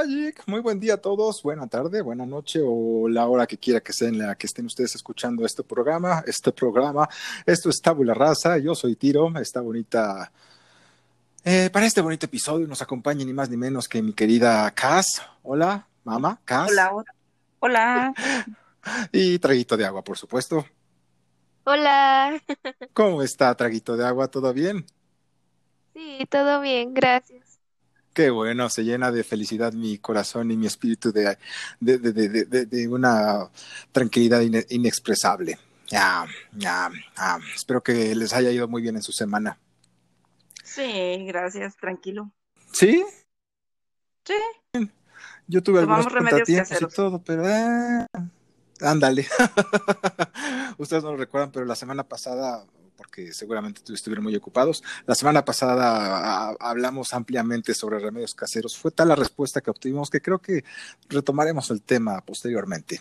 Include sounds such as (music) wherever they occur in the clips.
Magic. Muy buen día a todos, buena tarde, buena noche o la hora que quiera que sea en la que estén ustedes escuchando este programa. Este programa, esto es Tabula Raza. Yo soy Tiro, esta bonita. Eh, para este bonito episodio nos acompaña ni más ni menos que mi querida Cass. Hola, mamá, Cass. Hola, hola. Hola. (laughs) Y Traguito de Agua, por supuesto. Hola. ¿Cómo está, Traguito de Agua? ¿Todo bien? Sí, todo bien, gracias. Qué bueno, se llena de felicidad mi corazón y mi espíritu de, de, de, de, de una tranquilidad ine- inexpresable. Ya, ya, ah, espero que les haya ido muy bien en su semana. Sí, gracias, tranquilo. ¿Sí? Sí. Yo tuve algunos Tomamos remedios contratiempos y todo, pero eh, ándale. (laughs) Ustedes no lo recuerdan, pero la semana pasada, porque seguramente tu- estuvieron muy ocupados, la semana pasada hablamos ampliamente sobre remedios caseros. Fue tal la respuesta que obtuvimos que creo que retomaremos el tema posteriormente.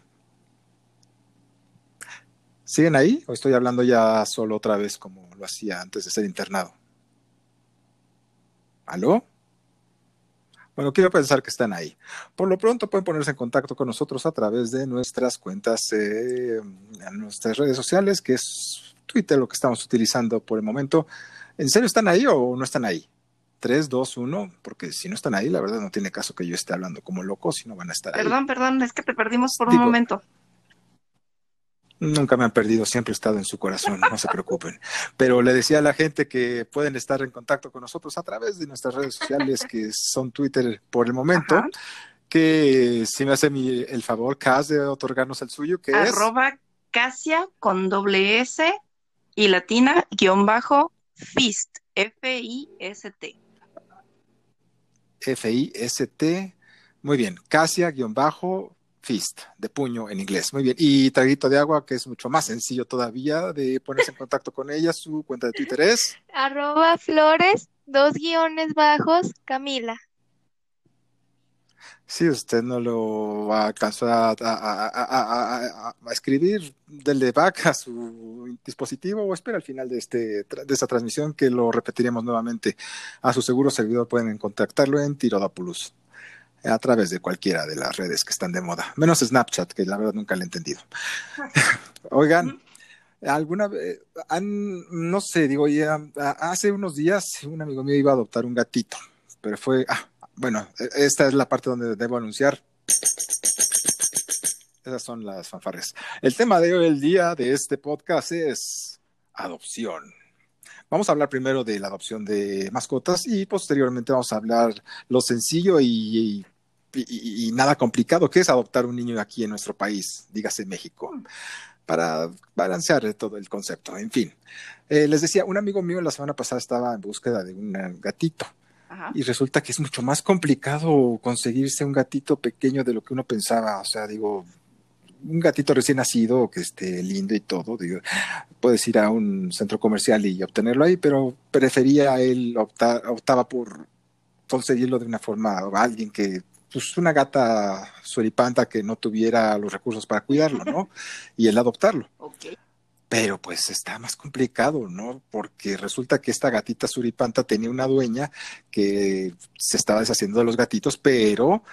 ¿Siguen ahí o estoy hablando ya solo otra vez como lo hacía antes de ser internado? ¿Aló? Bueno, quiero pensar que están ahí. Por lo pronto pueden ponerse en contacto con nosotros a través de nuestras cuentas, eh, nuestras redes sociales, que es Twitter lo que estamos utilizando por el momento. ¿En serio están ahí o no están ahí? 3, 2, 1, porque si no están ahí, la verdad no tiene caso que yo esté hablando como loco, si no van a estar ahí. Perdón, perdón, es que te perdimos por un momento. Nunca me han perdido, siempre he estado en su corazón, no se preocupen. Pero le decía a la gente que pueden estar en contacto con nosotros a través de nuestras redes sociales, que son Twitter por el momento, Ajá. que si me hace mi- el favor, Cas, de otorgarnos el suyo, que es... Arroba Casia con doble S y latina guion bajo Fist, F-I-S-T. F-I-S-T. Muy bien, Casia-Fist, de puño en inglés. Muy bien. Y Traguito de Agua, que es mucho más sencillo todavía de ponerse en contacto con ella. Su cuenta de Twitter es. Arroba flores, dos guiones bajos, Camila. Si usted no lo alcanzó a, a- a- a- escribir, denle back a su dispositivo o espera al final de, este, de esta transmisión que lo repetiremos nuevamente. A su seguro servidor pueden contactarlo en Tirodapulus a través de cualquiera de las redes que están de moda, menos Snapchat, que la verdad nunca le he entendido. (laughs) Oigan, alguna vez, no sé, digo, ya, hace unos días un amigo mío iba a adoptar un gatito, pero fue, ah, bueno, e- esta es la parte donde debo anunciar. Esas son las fanfarres. El tema de hoy, el día de este podcast es adopción. Vamos a hablar primero de la adopción de mascotas y posteriormente vamos a hablar lo sencillo y nada complicado que es adoptar un niño aquí en nuestro país, dígase México, para balancear todo el concepto. En fin, Eh, les decía, un amigo mío la semana pasada estaba en búsqueda de un gatito Ajá. y resulta que es mucho más complicado conseguirse un gatito pequeño de lo que uno pensaba. O sea, digo, un gatito recién nacido que esté lindo y todo, digo, puedes ir a un centro comercial y obtenerlo ahí, pero prefería él optar, optaba por conseguirlo de una forma, o alguien que, pues una gata suripanta que no tuviera los recursos para cuidarlo, ¿no? (laughs) Y él adoptarlo. Ok. Pero pues está más complicado, ¿no? Porque resulta que esta gatita suripanta tenía una dueña que se estaba deshaciendo de los gatitos, pero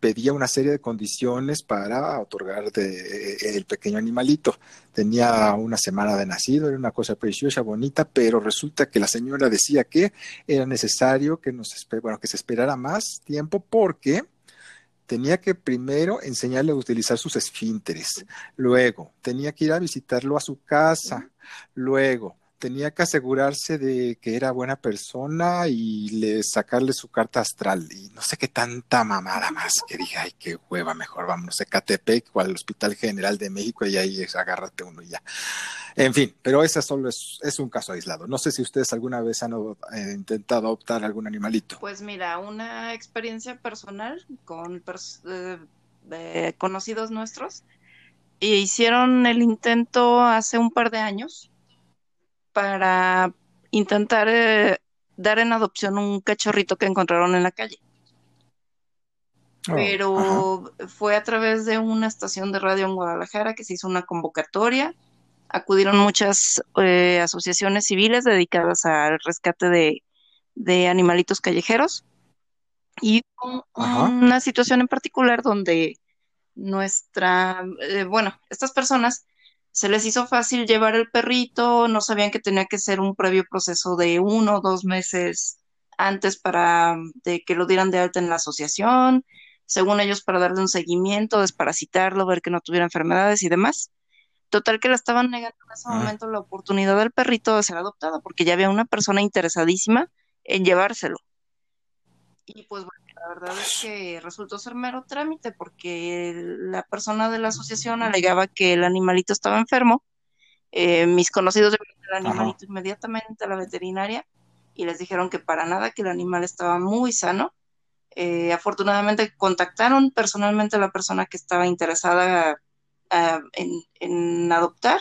pedía una serie de condiciones para otorgar de- el pequeño animalito. Tenía una semana de nacido, era una cosa preciosa, bonita, pero resulta que la señora decía que era necesario que nos bueno, que se esperara más tiempo porque tenía que primero enseñarle a utilizar sus esfínteres. Luego, tenía que ir a visitarlo a su casa. Luego, tenía que asegurarse de que era buena persona y le sacarle su carta astral. Y no sé qué tanta mamada más que dije, ay, qué hueva, mejor vámonos a Catepec o al Hospital General de México y ahí agárrate uno y ya. En fin, pero ese solo es, es un caso aislado. No sé si ustedes alguna vez han eh, intentado adoptar algún animalito. Pues mira, una experiencia personal con pers- eh, conocidos nuestros. E hicieron el intento hace un par de años para intentar eh, dar en adopción un cachorrito que encontraron en la calle. Oh, ajá. Pero fue a través de una estación de radio en Guadalajara que se hizo una convocatoria. Acudieron muchas eh, asociaciones civiles dedicadas al rescate de, de animalitos callejeros. Y una situación en particular donde nuestra, eh, bueno, estas personas se les hizo fácil llevar el perrito, no sabían que tenía que ser un previo proceso de uno o dos meses antes para de que lo dieran de alta en la asociación, según ellos para darle un seguimiento, desparasitarlo, ver que no tuviera enfermedades y demás. Total que le estaban negando en ese momento la oportunidad del perrito de ser adoptado, porque ya había una persona interesadísima en llevárselo. Y pues bueno, la verdad es que resultó ser mero trámite porque la persona de la asociación alegaba que el animalito estaba enfermo. Eh, mis conocidos llevaron el animalito inmediatamente a la veterinaria y les dijeron que para nada, que el animal estaba muy sano. Eh, afortunadamente contactaron personalmente a la persona que estaba interesada ah, en, adoptar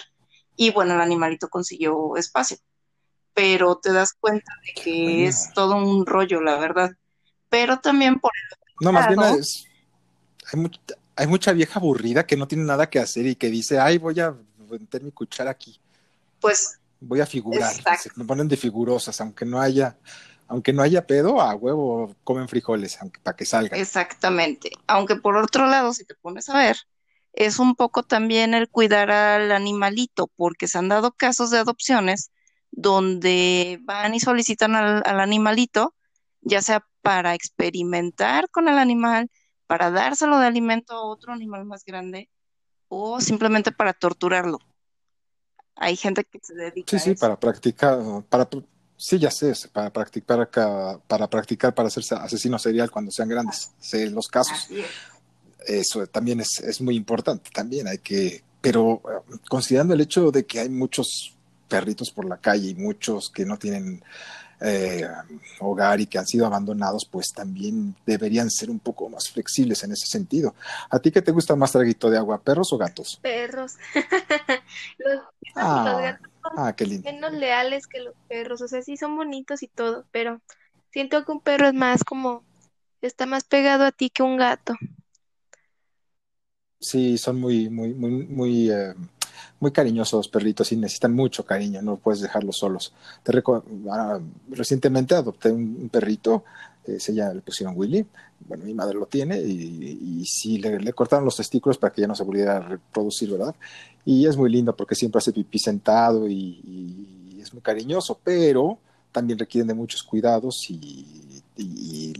y bueno, el animalito consiguió espacio. Pero te das cuenta de que es todo un rollo, la verdad pero también por el No, más bien es, hay, mucha vieja aburrida que no tiene nada que hacer y que dice, ay, voy a meter mi cuchara aquí. Pues. Voy a figurar. Se me ponen de figurosas, aunque no haya, aunque no haya pedo, a huevo comen frijoles, aunque para que salga. Exactamente. Aunque por otro lado, si te pones a ver, es un poco también el cuidar al animalito, porque se han dado casos de adopciones donde van y solicitan al animalito, ya sea para experimentar con el animal, para dárselo de alimento a otro animal más grande o simplemente para torturarlo. Hay gente que se dedica sí, a sí, para practicar, para, sí, ya sé, para practicar, para practicar para hacerse asesino serial cuando sean grandes, sé los casos. Eso también es, es muy importante, también hay que, pero considerando el hecho de que hay muchos perritos por la calle y muchos que no tienen eh, hogar y que han sido abandonados, pues también deberían ser un poco más flexibles en ese sentido. ¿A ti qué te gusta más traguito de agua, perros o gatos? Perros. (laughs) los, ah, gatos son ah, menos leales que los perros, o sea, sí son bonitos y todo, pero siento que un perro es más como, está más pegado a ti que un gato. Sí, son muy, muy, muy, muy eh, muy cariñosos perritos y necesitan mucho cariño, no puedes dejarlos solos. Te ah, recientemente adopté un, perrito, eh, se llama, le pusieron Willy, bueno, mi madre lo tiene y, y sí, le, cortaron los testículos para que ya no se volviera a reproducir, ¿verdad? Y es muy lindo porque siempre hace pipí sentado y, es muy cariñoso, pero también requieren de muchos cuidados y,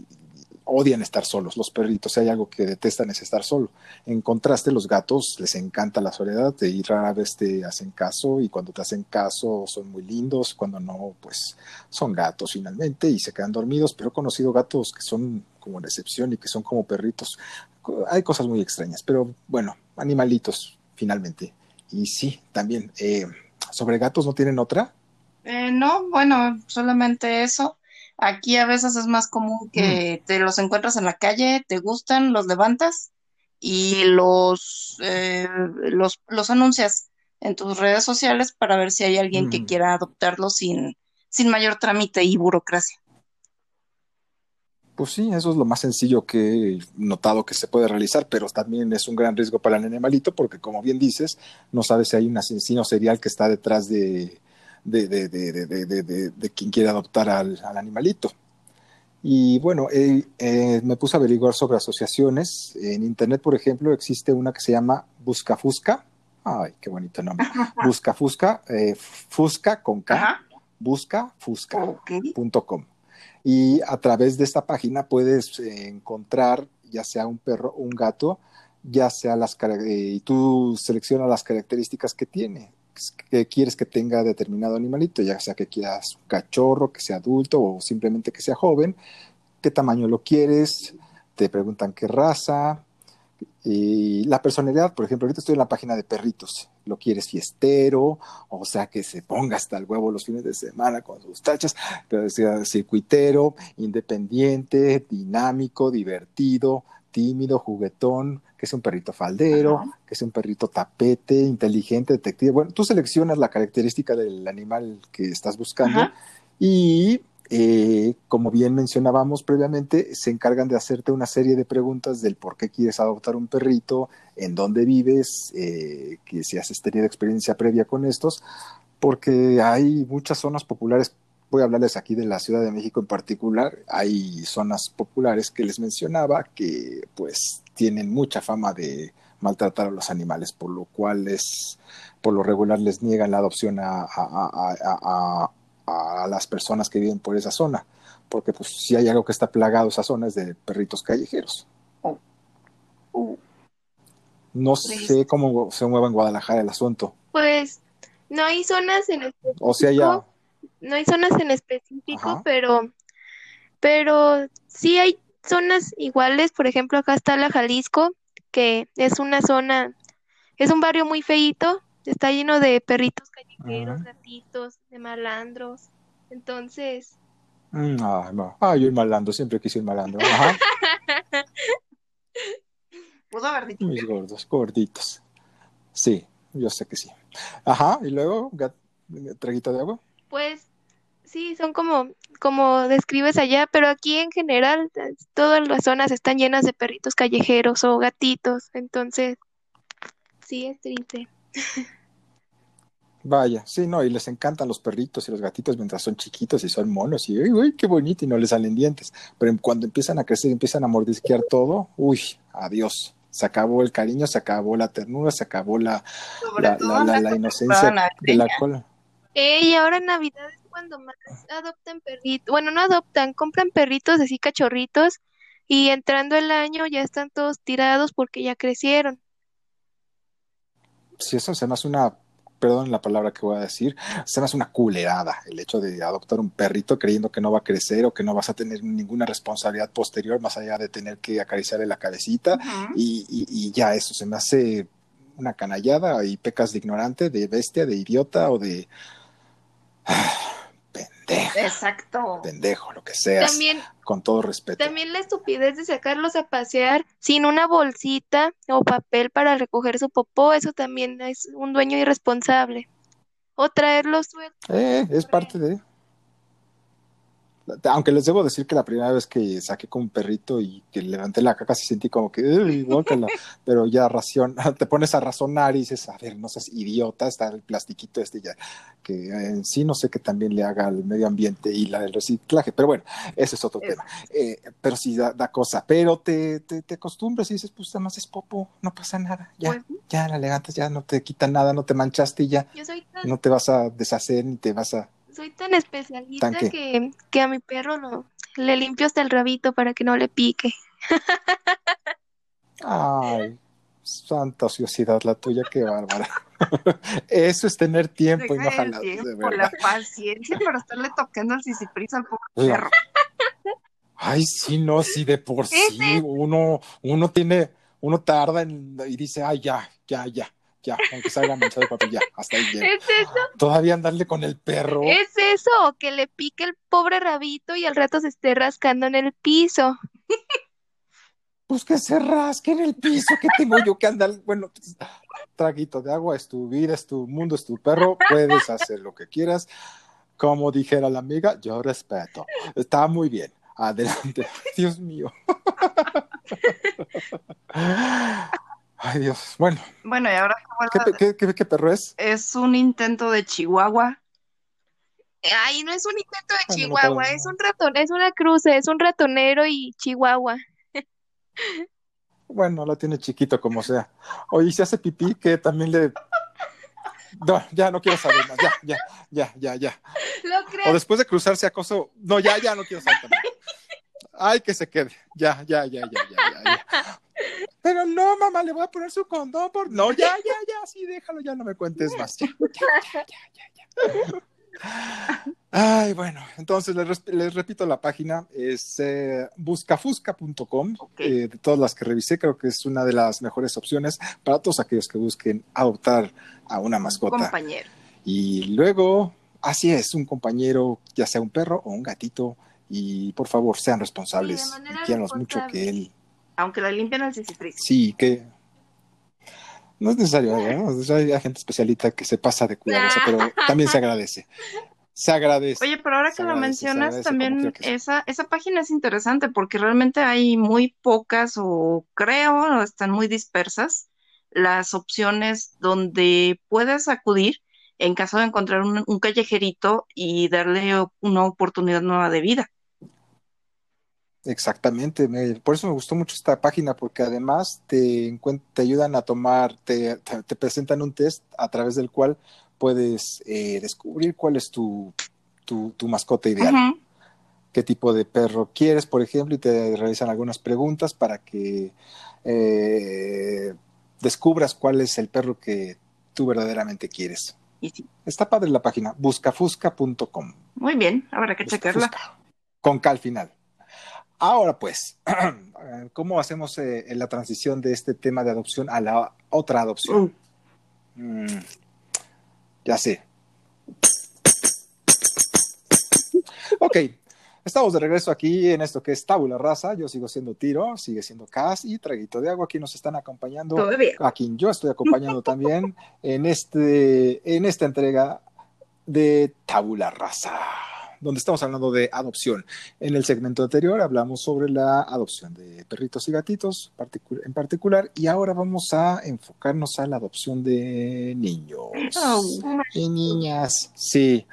odian estar solos. Los perritos, si hay algo que detestan es estar solo. En contraste, los gatos les encanta la soledad y rara vez te hacen caso y cuando te hacen caso son muy lindos, cuando no, pues son gatos finalmente y se quedan dormidos, pero he conocido gatos que son como la excepción y que son como perritos. Hay cosas muy extrañas, pero bueno, animalitos finalmente. Y sí, también, eh, sobre gatos no tienen otra. Eh, no, bueno, solamente eso. Aquí a veces es más común que mm. te los encuentras en la calle, te gustan, los levantas y los, eh, los, los anuncias en tus redes sociales para ver si hay alguien que mm. quiera adoptarlos sin, sin mayor trámite y burocracia. Pues sí, eso es lo más sencillo que he notado que se puede realizar, pero también es un gran riesgo para el animalito porque, como bien dices, no sabes si hay un asesino serial que está detrás de, de, de, de, de quien quiere adoptar al, al animalito. Y bueno, eh, eh, me puse a averiguar sobre asociaciones. En Internet, por ejemplo, existe una que se llama Buscafusca. Ay, qué bonito nombre. Buscafusca, eh, Fusca con K, buscafusca.com. Y a través de esta página puedes encontrar ya sea un perro o un gato, ya sea las y tú seleccionas las características que tiene que quieres que tenga determinado animalito, ya sea que quieras cachorro, que sea adulto o simplemente que sea joven, qué tamaño lo quieres, te preguntan qué raza. Y la personalidad, por ejemplo, ahorita estoy en la página de perritos, lo quieres fiestero, o sea que se ponga hasta el huevo los fines de semana con sus tachas, pero sea circuitero, independiente, dinámico, divertido, tímido, juguetón, que es un perrito faldero, que es un perrito tapete, inteligente, detective. Bueno, tú seleccionas la característica del animal que estás buscando y, eh, como bien mencionábamos previamente, se encargan de hacerte una serie de preguntas del por qué quieres adoptar un perrito, en dónde vives, eh, que si has tenido experiencia previa con estos, porque hay muchas zonas populares voy a hablarles aquí de la Ciudad de México en particular. Hay zonas populares que les mencionaba que pues tienen mucha fama de maltratar a los animales, por lo cual es, por lo regular les niegan la adopción a, a, a, a las personas que viven por esa zona, porque pues si hay algo que está plagado esa zona es de perritos callejeros. Oh. No Triste. sé cómo se mueve en Guadalajara el asunto. Pues no hay zonas en específico, O sea, ya... no hay zonas en específico, Ajá. pero, pero sí hay zonas iguales. Por ejemplo, acá está la Jalisco, que es una zona, es un barrio muy feíto, está lleno de perritos callejeros, gatitos, de malandros. Entonces, Mm, Ay, no. Ay, yo el malandro, siempre quise ir malandro. Ajá. (laughs) Pudo haber dicho. Mis gordos, gorditos. Sí, yo sé que sí. Ajá, y luego, traguito de agua. Pues sí, son como, como describes allá, pero aquí en general todas las zonas están llenas de perritos callejeros o gatitos. Entonces, sí, es triste. Vaya, sí, no, y les encantan los perritos y los gatitos mientras son chiquitos y son monos y, uy, uy, qué bonito, y no les salen dientes. Pero cuando empiezan a crecer y empiezan a mordisquear todo, uy, adiós. Se acabó el cariño, se acabó la ternura, se acabó la, la, la, la- inocencia de la navideña. Cola. Eh, y ahora en Navidad es cuando más adoptan perritos. Bueno, no adoptan, compran perritos así cachorritos y entrando el año ya están todos tirados porque ya crecieron. Si eso se me hace una, perdón la palabra que voy a decir, se me hace una culerada el hecho de adoptar un perrito creyendo que no va a crecer o que no vas a tener ninguna responsabilidad posterior más allá de tener que acariciarle la cabecita y- y ya eso se me hace una canallada y pecas de ignorante, de bestia, de idiota o de (sighs) pendejo, Exacto. pendejo, lo que seas, También, con todo respeto. también la estupidez de sacarlos a pasear sin una bolsita o papel para recoger su popó, eso también es un dueño irresponsable. O traerlos sueltos. Eh, es parte de. Aunque les debo decir que la primera vez que saqué con un perrito y que levanté la caca, sí sentí como que, "Uy, guácala", (laughs) pero ya ración, (laughs) te pones a razonar y dices, a ver, no seas idiota, está el plastiquito este ya, que en sí no sé que también le haga al medio ambiente y la del reciclaje, pero bueno, ese es otro Es- tema. Eh, pero sí da, da cosa, pero te, te, te acostumbras y dices, pues nada más es popo, no pasa nada, ya, Pues, ya la levantas, ya no te quita nada, no te manchaste y ya, Yo soy tan, no te vas a deshacer ni te vas a soy tan especialista que, que a mi perro lo, le limpio hasta el rabito para que no le pique. (laughs) Ay, santa ociosidad la tuya, qué bárbara. (laughs) Eso es tener tiempo y no deja jalar, verdad. la paciencia para estarle tocando el sisiprisa al pobre perro. Ay, sí, no, sí, de por sí, uno, uno tiene, uno tarda en- y dice, ay, ya, ya, ya, ya, aunque salga manchado de papel, ya, hasta ahí llega. ¿Es eso? Todavía andarle con el perro. ¿Es eso? Que le pique el pobre rabito y al rato se esté rascando en el piso. Pues que se rasque en el piso, que tengo yo que andar, bueno, pues, traguito de agua, es tu vida, es tu mundo, es tu perro, puedes hacer lo que quieras. Como dijera la amiga, yo respeto. Está muy bien. Adelante. Dios mío. Ay, Dios. Bueno, Bueno, y ahora ¿qué, qué, qué- qué perro es? es un intento de Chihuahua. Ay, no es un intento de Chihuahua, es un ratón, es una cruza, es un ratonero y Chihuahua. Bueno, lo tiene chiquito como sea. Oye, ¿y si hace pipí, que también le... No, ya no quiero saber más. Ya, ya, ya, ya, ya. ¿Lo O crees? después de cruzarse acoso. No, ya, ya no quiero saber. (laughs) Ay, que se quede. Ya, ya, ya, ya, ya, ya. Pero no, mamá, le voy a poner su condón por. No, ya, ya, ya, sí, déjalo, ya no me cuentes más. Ya, ya, ya, ya, ya, ya. Ay, bueno, entonces les, repito la página, es eh, buscafusca.com. Eh, de todas las que revisé, creo que es una de las mejores opciones para todos aquellos que busquen adoptar a una mascota. compañero. Y luego, así es, un compañero, ya sea un perro o un gatito, y por favor sean responsables, Sí, y mucho que él, Aunque le limpian el sisiprisa. sí, que no es necesario, ¿no? O sea, hay gente especialita que se pasa de cuidadosa, pero (laughs) también se agradece. Se agradece. Oye, pero ahora que lo agradece, mencionas, también esa, esa página es interesante porque realmente hay muy pocas o creo, están muy dispersas las opciones donde puedes acudir en caso de encontrar un, un callejerito y darle una oportunidad nueva de vida. Exactamente, me- por eso me gustó mucho esta página, porque además te, te ayudan a tomar, te, presentan un test a través del cual puedes eh, descubrir cuál es tu, tu, tu mascota ideal, qué tipo de perro quieres, por ejemplo, y te realizan algunas preguntas para que eh, descubras cuál es el perro que tú verdaderamente quieres. Y sí, Está padre la página, buscafusca.com. muy bien, habrá que checarla. Con K al final. Ahora pues, (clears throat) ¿cómo hacemos eh, la transición de este tema de adopción a la otra adopción? Uh, Mm, ya sé. Ok, estamos de regreso aquí en esto que es Tabula Rasa. Yo sigo siendo Tiro, sigue siendo Cas y Traguito de Agua. Aquí nos están acompañando todavía. a quien yo estoy acompañando también en, este, en esta entrega de Tabula Rasa, donde estamos hablando de adopción. En el segmento anterior hablamos sobre la adopción de perritos y gatitos particu- en particular y ahora vamos a enfocarnos a la adopción de niños Oh, y niñas. Sí,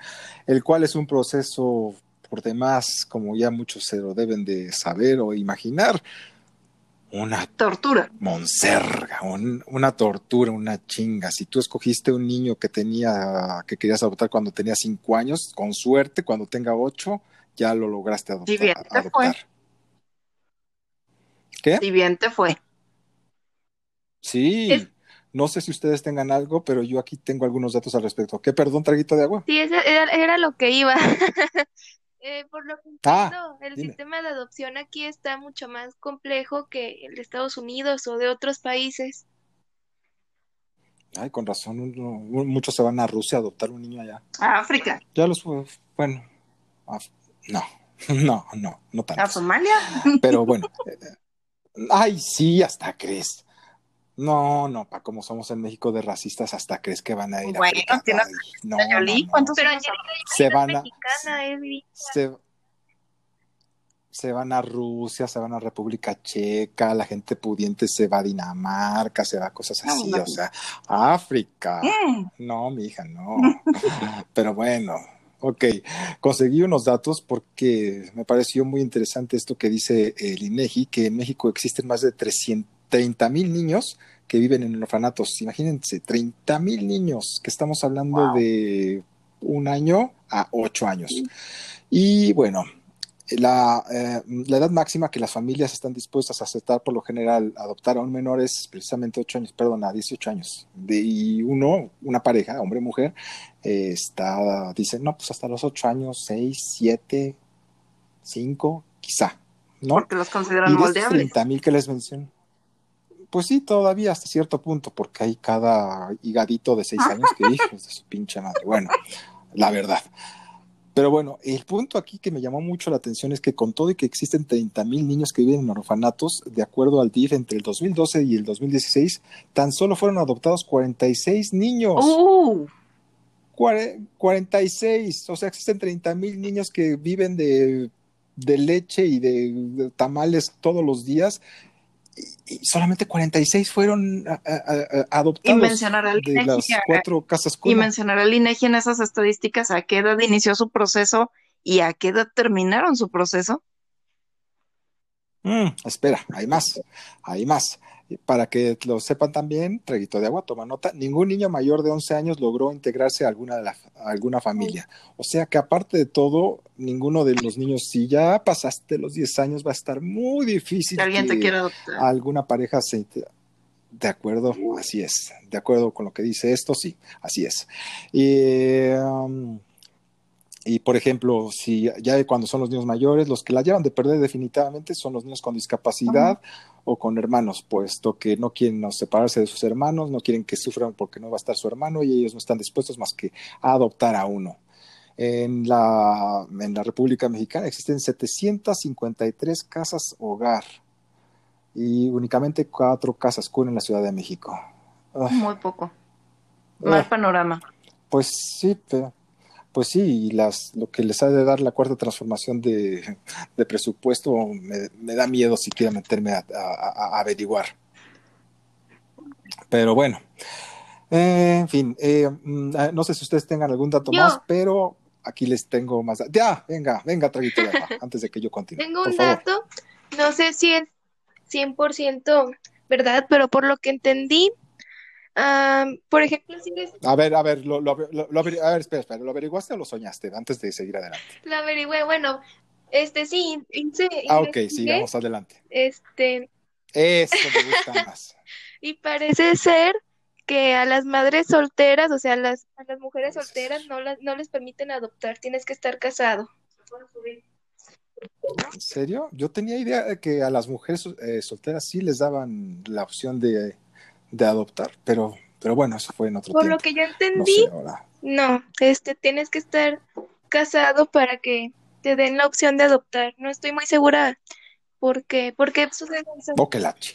el cual es un proceso por demás, como ya muchos se lo deben de saber o imaginar, una tortura. monserga, un- una tortura, una chinga. Si tú escogiste un niño que tenía, que querías adoptar cuando tenía cinco años, con suerte, cuando tenga ocho, ya lo lograste adoptar. Sí, bien te fue. ¿Qué? Si bien te fue. Sí. Es- No sé si ustedes tengan algo, pero yo aquí tengo algunos datos al respecto. ¿Qué, perdón, traguito de agua? Sí, era, era lo que iba. (laughs) Eh, por lo que Ah, entiendo, el dime. sistema de adopción aquí está mucho más complejo que el de Estados Unidos o de otros países. Ay, con razón, uno- muchos se van a Rusia a adoptar un niño allá. A África. Ya los, bueno, (laughs) no, no, no, no A tantos. Somalia. Pero bueno, eh, ay, sí, hasta crees. No, no, pa, como somos en México de racistas, hasta crees que van a ir a Bueno, África. tienes Ay, no, no, no. ¿cuántos Pero Se van a, mexicana, vi- se, se van a Rusia, se van a República Checa, la gente pudiente se va a Dinamarca, se va a cosas así, no. o sea, África. Mm, No, mi hija, no. (laughs) Pero bueno, ok. Conseguí unos datos porque me pareció muy interesante esto que dice el INEGI, que en México existen más de 330 mil niños que viven en orfanatos. Imagínense, 30 mil niños, que estamos hablando Wow. de un año a ocho años. Y bueno, la, eh, la edad máxima que las familias están dispuestas a aceptar por lo general adoptar a un menor es precisamente 8 años, perdón, a 18 años. De, y uno, una pareja, hombre o mujer, eh, está, dice, no, pues hasta los 8 años, 6, 7, 5, quizá, ¿no? porque los consideran moldeables. 30 mil que les menciono. Pues sí, todavía hasta cierto punto, porque hay cada higadito de 6 años que hijos de su pinche madre. Bueno, la verdad. Pero bueno, el punto aquí que me llamó mucho la atención es que con todo y que existen 30 mil niños que viven en orfanatos, de acuerdo al DIF, entre el 2012 y el 2016, tan solo fueron adoptados 46 niños. Uh, Cuare- 46, o sea, existen 30 mil niños que viven de, de leche y de, de tamales todos los días y, y solamente 46 fueron a- a- a- adoptados Y mencionar al de las cuatro casas y mencionar al INEGI en esas estadísticas a qué edad inició su proceso y a qué edad terminaron su proceso. Mm, espera, hay más, hay más. Para que lo sepan también, traguito de agua, toma nota, ningún niño mayor de 11 años logró integrarse a alguna, de la- a alguna familia. O sea que aparte de todo, ninguno de los niños, si ya pasaste los 10 años, va a estar muy difícil Si alguien te que quiere adoptar. alguna pareja se... De acuerdo, así es. De acuerdo con lo que dice esto, sí, así es. Y, um, y por ejemplo, si ya cuando son los niños mayores, los que la llevan de perder definitivamente son los niños con discapacidad o con hermanos, puesto que no quieren separarse de sus hermanos, no quieren que sufran porque no va a estar su hermano y ellos no están dispuestos más que a adoptar a uno. En la, en la República Mexicana existen 753 casas hogar y únicamente cuatro casas cuna en la Ciudad de México. Ay, Muy poco. Mal ay, panorama. pues sí, pero, pues sí, y las, lo que les ha de dar la cuarta transformación de, de presupuesto me, me da miedo si quiero meterme a, a- a- a averiguar. Pero bueno, Eh, en fin, eh, mm, ah, no sé si ustedes tengan algún dato Yo. más, pero aquí les tengo más. Ya, venga, venga, traguito de antes de que yo continúe. Tengo un dato, no sé si es 100% verdad, pero por lo que entendí, ah, por ejemplo, si les A ver, a ver, lo, lo- lo- lo a ver, espera, espera, ¿lo averiguaste o lo soñaste antes de seguir adelante? la averigüé, bueno, este sí, hice, Ah, ok, sigamos adelante. este, Eso me gusta (laughs) más. y parece ser que a las madres solteras, o sea, a las, a las mujeres solteras no las, no les permiten adoptar, tienes que estar casado. ¿En serio? Yo tenía idea de que a las mujeres eh, solteras sí les daban la opción de, de adoptar, pero, pero bueno, eso fue en otro Por lo que yo No entendí, sé. No, este, tienes que estar casado para que te den la opción de adoptar. No estoy muy segura por qué, por qué sucede eso.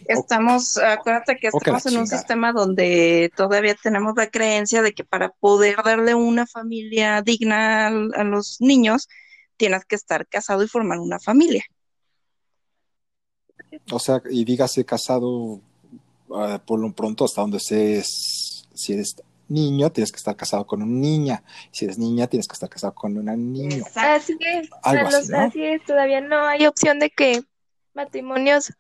Estamos, acuérdate que estamos en un chingada. sistema donde todavía tenemos la creencia de que para poder darle una familia digna a, los niños, tienes que estar casado y formar una familia. O sea, y dígase casado ah, por lo pronto hasta donde se es, si eres niño, tienes que estar casado con una niña. Si eres niña, tienes que estar casado con un niño. Así es, Algo así, ¿no? así es, todavía no hay opción de que matrimonios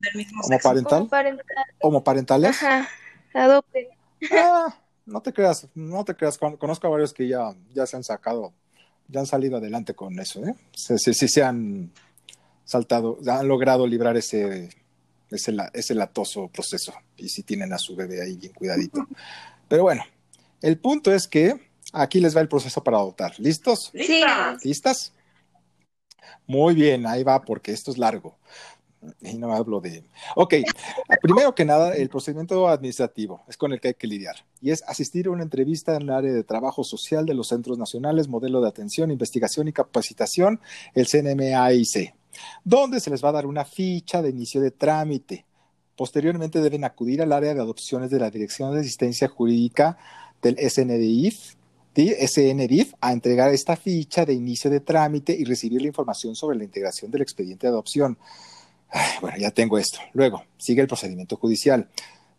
Del mismo Como sexo. parental, homoparental, homoparentales. ajá, adopten. Ah, no te creas, no te creas. Con- Conozco a varios que ya, ya se han sacado, ya han salido adelante con eso, ¿eh? Sí, sí, sí se han saltado, han logrado librar ese, ese, la- ese latoso proceso. Y si tienen a su bebé ahí bien cuidadito. Pero bueno, el punto es que aquí les va el proceso para adoptar. ¿Listos? Sí, ¿Listas? Muy bien, ahí va, porque esto es largo. Y no hablo de... Ok, primero que nada, el procedimiento administrativo es con el que hay que lidiar. Y es asistir a una entrevista en el área de trabajo social de los centros nacionales, modelo de atención, investigación y capacitación, el CNMAIC, donde se les va a dar una ficha de inicio de trámite. Posteriormente deben acudir al área de adopciones de la Dirección de Asistencia Jurídica del SNDIF. SNDIF a entregar esta ficha de inicio de trámite y recibir la información sobre la integración del expediente de adopción. Bueno, ya tengo esto. Luego, sigue el procedimiento judicial.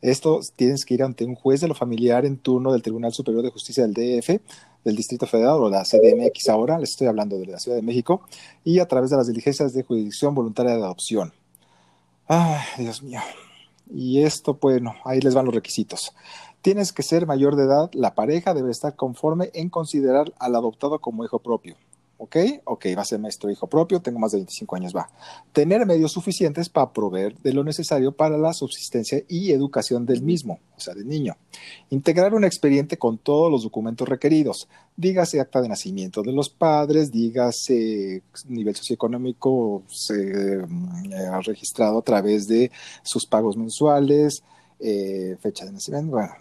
Esto tienes que ir ante un juez de lo familiar en turno del Tribunal Superior de Justicia del DF, del Distrito Federal o la CDMX ahora, les estoy hablando de la Ciudad de México, y a través de las diligencias de jurisdicción voluntaria de adopción. Ay, Dios mío. Y esto, bueno, ahí les van los requisitos. Tienes que ser mayor de edad, la pareja debe estar conforme en considerar al adoptado como hijo propio. ¿Ok? Ok, va a ser maestro hijo propio, tengo más de 25 años, va. Tener medios suficientes para proveer de lo necesario para la subsistencia y educación del mismo, o sea, del niño. Integrar un expediente con todos los documentos requeridos. Dígase acta de nacimiento de los padres, dígase nivel socioeconómico se, eh, registrado a través de sus pagos mensuales, eh, fecha de nacimiento, bueno,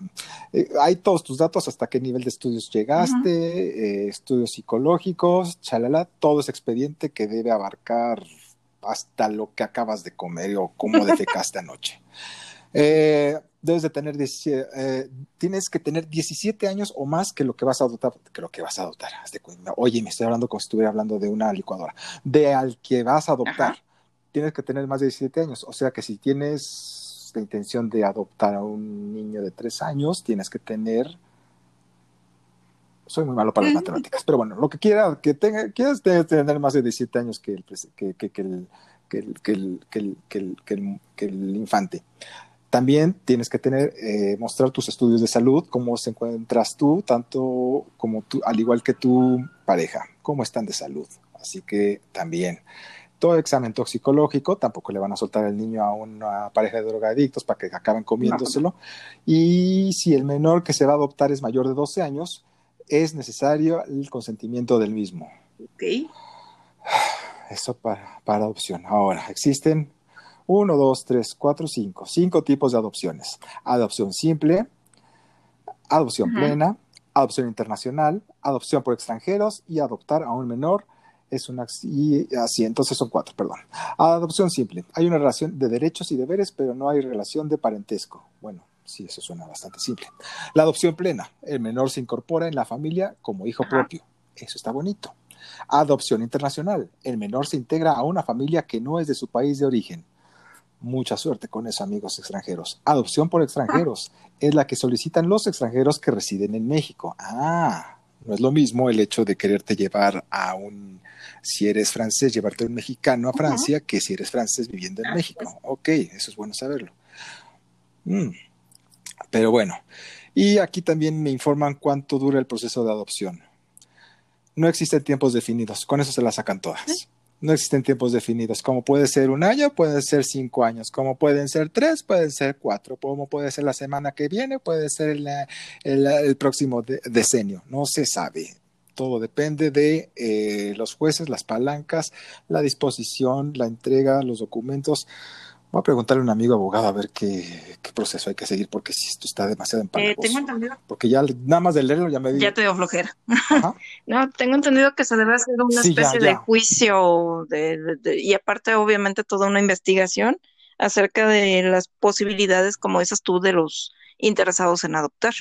eh, hay todos tus datos, hasta qué nivel de estudios llegaste, eh, estudios psicológicos, chalala, todo ese expediente que debe abarcar hasta lo que acabas de comer o cómo defecaste (laughs) anoche. Debes de tener, 17, tienes que tener 17 años o más que lo que vas a adoptar, que lo que vas a adoptar. Oye, me estoy hablando como si estuviera hablando de una licuadora. De al que vas a adoptar, tienes que tener más de 17 años. O sea que si tienes la intención de adoptar a un niño de 3 años, tienes que tener... Soy muy malo para las matemáticas, pero bueno, lo que quiera, que tenga, quieras te- tener más de 17 años que el, pres- que, que- que el, que el, que el, que el, que el, que el- que el infante. También tienes que tener, eh, mostrar tus estudios de salud, cómo se encuentras tú, tanto como tú, al igual que tu pareja, cómo están de salud. Así que también todo examen toxicológico, tampoco le van a soltar el niño a una pareja de drogadictos para que acaben comiéndoselo. Y si el menor que se va a adoptar es mayor de 12 años, es necesario el consentimiento del mismo. Ok. (sighs) Eso para, para adopción. Ahora, existen 1, 2, 3, 4, 5. Cinco tipos de adopciones. Adopción simple, adopción plena, adopción internacional, adopción por extranjeros y adoptar a un menor es una y así, entonces son cuatro, perdón. Adopción simple. Hay una relación de derechos y deberes, pero no hay relación de parentesco. Bueno, sí, eso suena bastante simple. La adopción plena. El menor se incorpora en la familia como hijo Ajá. propio. Eso está bonito. Adopción internacional. El menor se integra a una familia que no es de su país de origen. Mucha suerte con eso, amigos extranjeros. Adopción por extranjeros es la que solicitan los extranjeros que residen en México. Ah, no es lo mismo el hecho de quererte llevar a un, si eres francés, llevarte a un mexicano a Francia que si eres francés viviendo en México. Ok, eso es bueno saberlo. Mm. Pero bueno, y aquí también me informan cuánto dura el proceso de adopción. No existen tiempos definidos, con eso se la sacan todas. No existen tiempos definidos, como puede ser un año, puede ser cinco años, como pueden ser tres, pueden ser cuatro, como puede ser la semana que viene, puede ser el, próximo decenio, no se sabe. Todo depende de eh, los jueces, las palancas, la disposición, la entrega, los documentos. Voy a preguntarle a un amigo abogado a ver qué, proceso hay que seguir, porque si esto está demasiado empalagoso. Eh, tengo entendido. Porque ya nada más de leerlo ya me Ya te dio flojera. (laughs) no, tengo entendido que se debe hacer una especie de juicio de, y aparte obviamente toda una investigación acerca de las posibilidades, como dices tú, de los interesados en adoptar.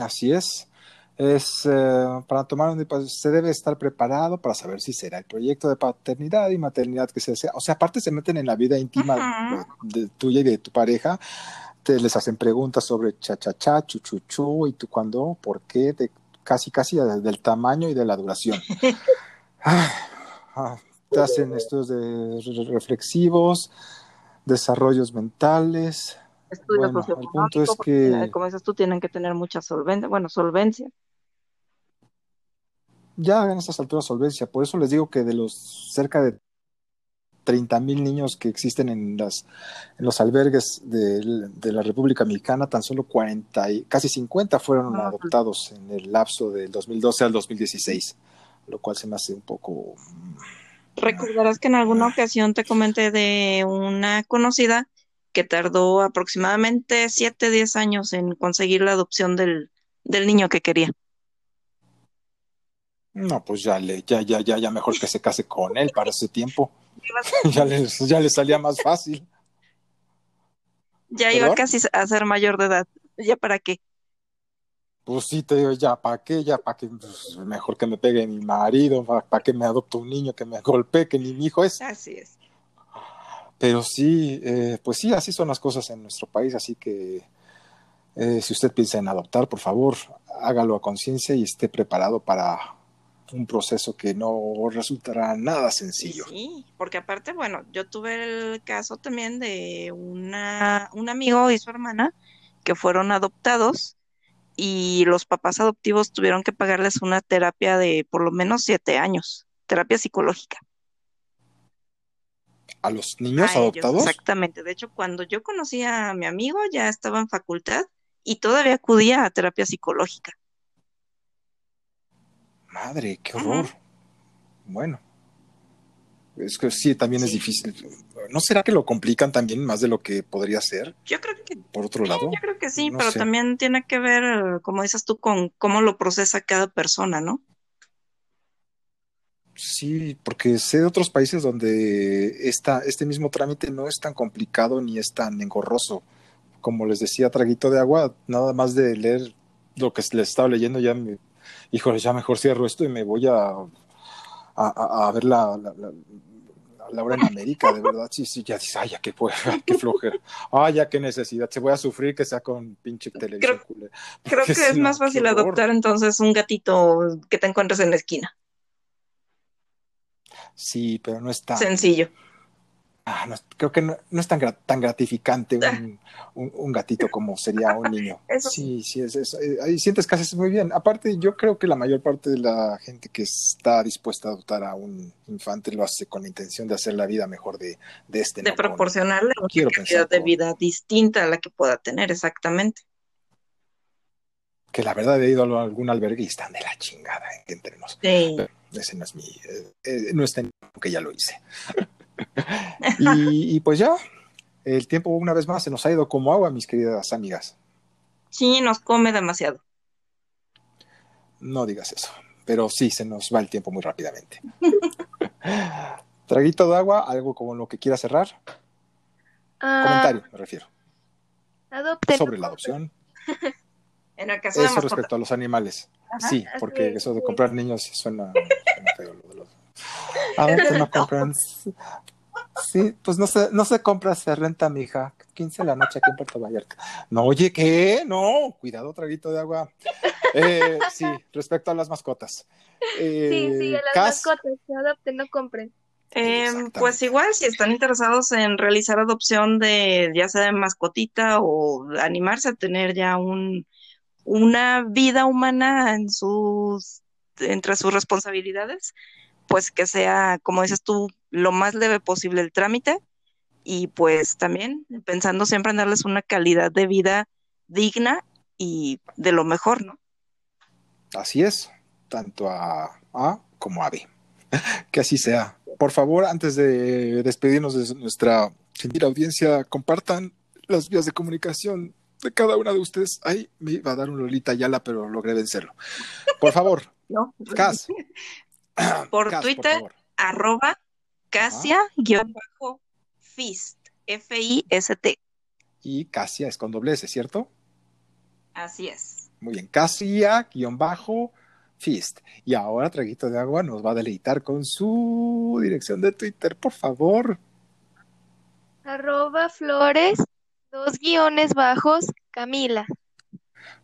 Así es es eh, para tomar un se debe estar preparado para saber si será el proyecto de paternidad y maternidad que se desea. O sea, aparte se meten en la vida íntima de, tuya y de tu pareja, te les hacen preguntas sobre cha cha cha, chu chu chu y tú cuándo, por qué, de casi casi del tamaño y de la duración. (laughs) Ah, te hacen estudios de reflexivos, desarrollos mentales. Estudios bueno, el punto es que, como dices tú, tienen que tener mucha solvencia, bueno, solvencia ya en estas alturas solvencia. Por eso les digo que de los cerca de 30 mil niños que existen en, las, en los albergues de, la República Mexicana, tan solo 40 y casi 50 fueron adoptados en el lapso del 2012 al 2016, lo cual se me hace un poco... Recordarás que en alguna ocasión te comenté de una conocida que tardó aproximadamente 7, 10 años en conseguir la adopción del, del niño que quería. No, pues ya le, ya, ya, ya, ya mejor que se case con él para ese tiempo. ya, le, (laughs) ya le salía más fácil. Ya iba casi a ser mayor de edad. ¿Ya para qué? Pues sí, te digo, ya para qué, ya para qué, pues, mejor que me pegue mi marido, para, que me adopte un niño que me golpee, que ni mi hijo es. Así es. Pero sí, eh, pues sí, así son las cosas en nuestro país, así que eh, si usted piensa en adoptar, por favor, hágalo a conciencia y esté preparado para un proceso que no resultará nada sencillo. Sí, porque aparte, bueno, yo tuve el caso también de una, un amigo y su hermana que fueron adoptados y los papás adoptivos tuvieron que pagarles una terapia de por lo menos siete años, terapia psicológica. ¿A los niños adoptados? exactamente. De hecho, cuando yo conocí a mi amigo ya estaba en facultad y todavía acudía a terapia psicológica. Madre, qué horror. Bueno. Es que sí, también es difícil. ¿No será que lo complican también más de lo que podría ser? Yo creo que. Por otro lado. Yo creo que sí, pero también tiene que ver, como dices tú, con cómo lo procesa cada persona, ¿no? Sí, porque sé de otros países donde esta, este mismo trámite no es tan complicado ni es tan engorroso. Como les decía, traguito de agua, nada más de leer lo que les estaba leyendo ya me híjole, ya mejor cierro esto y me voy a, a, ver la, la, hora en América, de verdad, sí, sí, ya dices, ay, ya qué, (laughs) qué flojera, ay, ya qué necesidad, se voy a sufrir que sea con pinche televisión. (laughs) Creo, que es más fácil adoptar entonces un gatito que te encuentres en la esquina. Sí, pero no está. Sencillo. Ah, creo que no, es tan, tan gratificante un, gatito como sería un niño. (laughs) Sí, sí, es, eso. Eh, ahí sientes que haces muy bien. Aparte, yo creo que la mayor parte de la gente que está dispuesta a adoptar a un infante lo hace con la intención de hacer la vida mejor de, de este. De proporcionarle una calidad de vida distinta a la que pueda tener, exactamente. Que la verdad he ido a algún albergue y están de la chingada, ¿eh? entre nos. Sí. ese no es mi. Eh, no está en que ya lo hice. (laughs) (laughs) y, pues ya, el tiempo una vez más se nos ha ido como agua, mis queridas amigas. Sí, nos come demasiado. No digas eso, pero sí, se nos va el tiempo muy rápidamente. (laughs) Traguito de agua, algo como lo que quiera cerrar. Ah. Comentario, me refiero. Sobre la adopción. (laughs) en el caso eso respecto a los animales. sí, porque eso de comprar niños suena, suena feo. A ver, (laughs) no compran. Sí, pues no se, no se compra, se renta, mija. 15 de la noche aquí en Puerto Vallarta. No, oye, ¿qué? No, cuidado, traguito de agua. Eh, sí, respecto a las mascotas. Eh, Sí, sí, a las Cas, mascotas que adopten, no compren. Em, pues igual, si están interesados en realizar adopción de ya sea de mascotita o animarse a tener ya un, una vida humana en sus, entre sus responsabilidades, pues que sea, como dices tú, lo más leve posible el trámite y pues también pensando siempre en darles una calidad de vida digna y de lo mejor, ¿no? Así es, tanto a A como a B. (laughs) Que así sea. Por favor, antes de despedirnos de nuestra gentil audiencia, compartan las vías de comunicación de cada una de ustedes. Ay, me iba a dar un Lolita Yala, pero logré vencerlo. Por favor, (laughs) ¿No? Cas. (laughs) Por Cas, Twitter, arroba Casia-Fist, F-I-S-T. Y Casia es con doble S, ¿cierto? Así es. Muy bien, Casia-Fist. Y ahora, Traguito de Agua nos va a deleitar con su dirección de Twitter, por favor. Arroba flores, dos guiones bajos, Camila.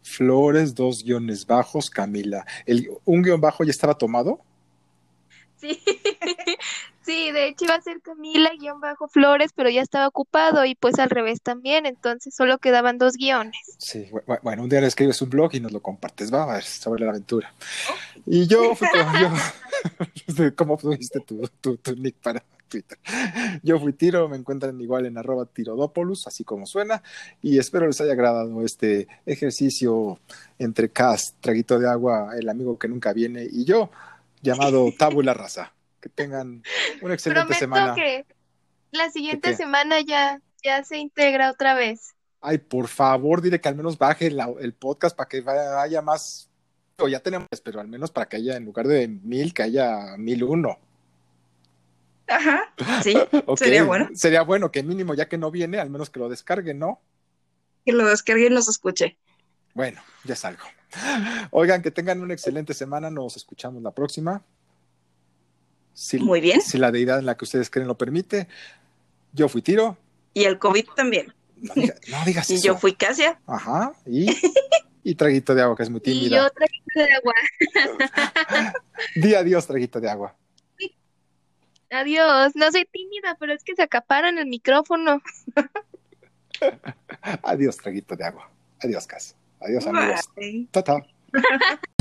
Flores, dos guiones bajos, Camila. El, ¿Un guion bajo ya estaba tomado? Sí, (laughs) sí, de hecho iba a ser Camila guion bajo flores, pero ya estaba ocupado y pues al revés también, entonces solo quedaban dos guiones. Sí, bu- bu- bueno, un día le escribes un blog y nos lo compartes, va a ver, sobre la aventura. Y yo fui (laughs) yo, (laughs) ¿cómo tuviste tu, tu, tu nick para Twitter? Yo fui Tiro, me encuentran igual en arroba tirodópolus, así como suena, y espero les haya agradado este ejercicio entre Cas, Traguito de Agua, el amigo que nunca viene, y yo, llamado Tabula Rasa. Que tengan una excelente Prometo semana. que la siguiente qué? semana ya, ya se integra otra vez. Ay, por favor, dile que al menos baje la- el podcast para que vaya- haya más. O ya tenemos, pero al menos para que haya, en lugar de mil, que haya mil uno. Ajá, (laughs) sí, Sería bueno. Sería bueno que mínimo, ya que no viene, al menos que lo descargue, ¿no? que lo descargue y los escuche. Bueno, ya salgo. Oigan, que tengan una excelente semana. Nos escuchamos la próxima. Si, Muy bien. Si la deidad en la que ustedes creen lo permite. Yo fui Tiro. Y el COVID también. No, diga- no digas (laughs) Y eso. yo fui Casia. Ajá. Y, y Traguito de Agua, que es muy Y tímida. yo traguito de agua. (laughs) Di adiós, Traguito de Agua. Adiós, no soy tímida, pero es que se acaparan el micrófono. (laughs) Adiós, Traguito de Agua. Adiós, Cas. Adiós, amigos. Bye. Chao, chao. (laughs)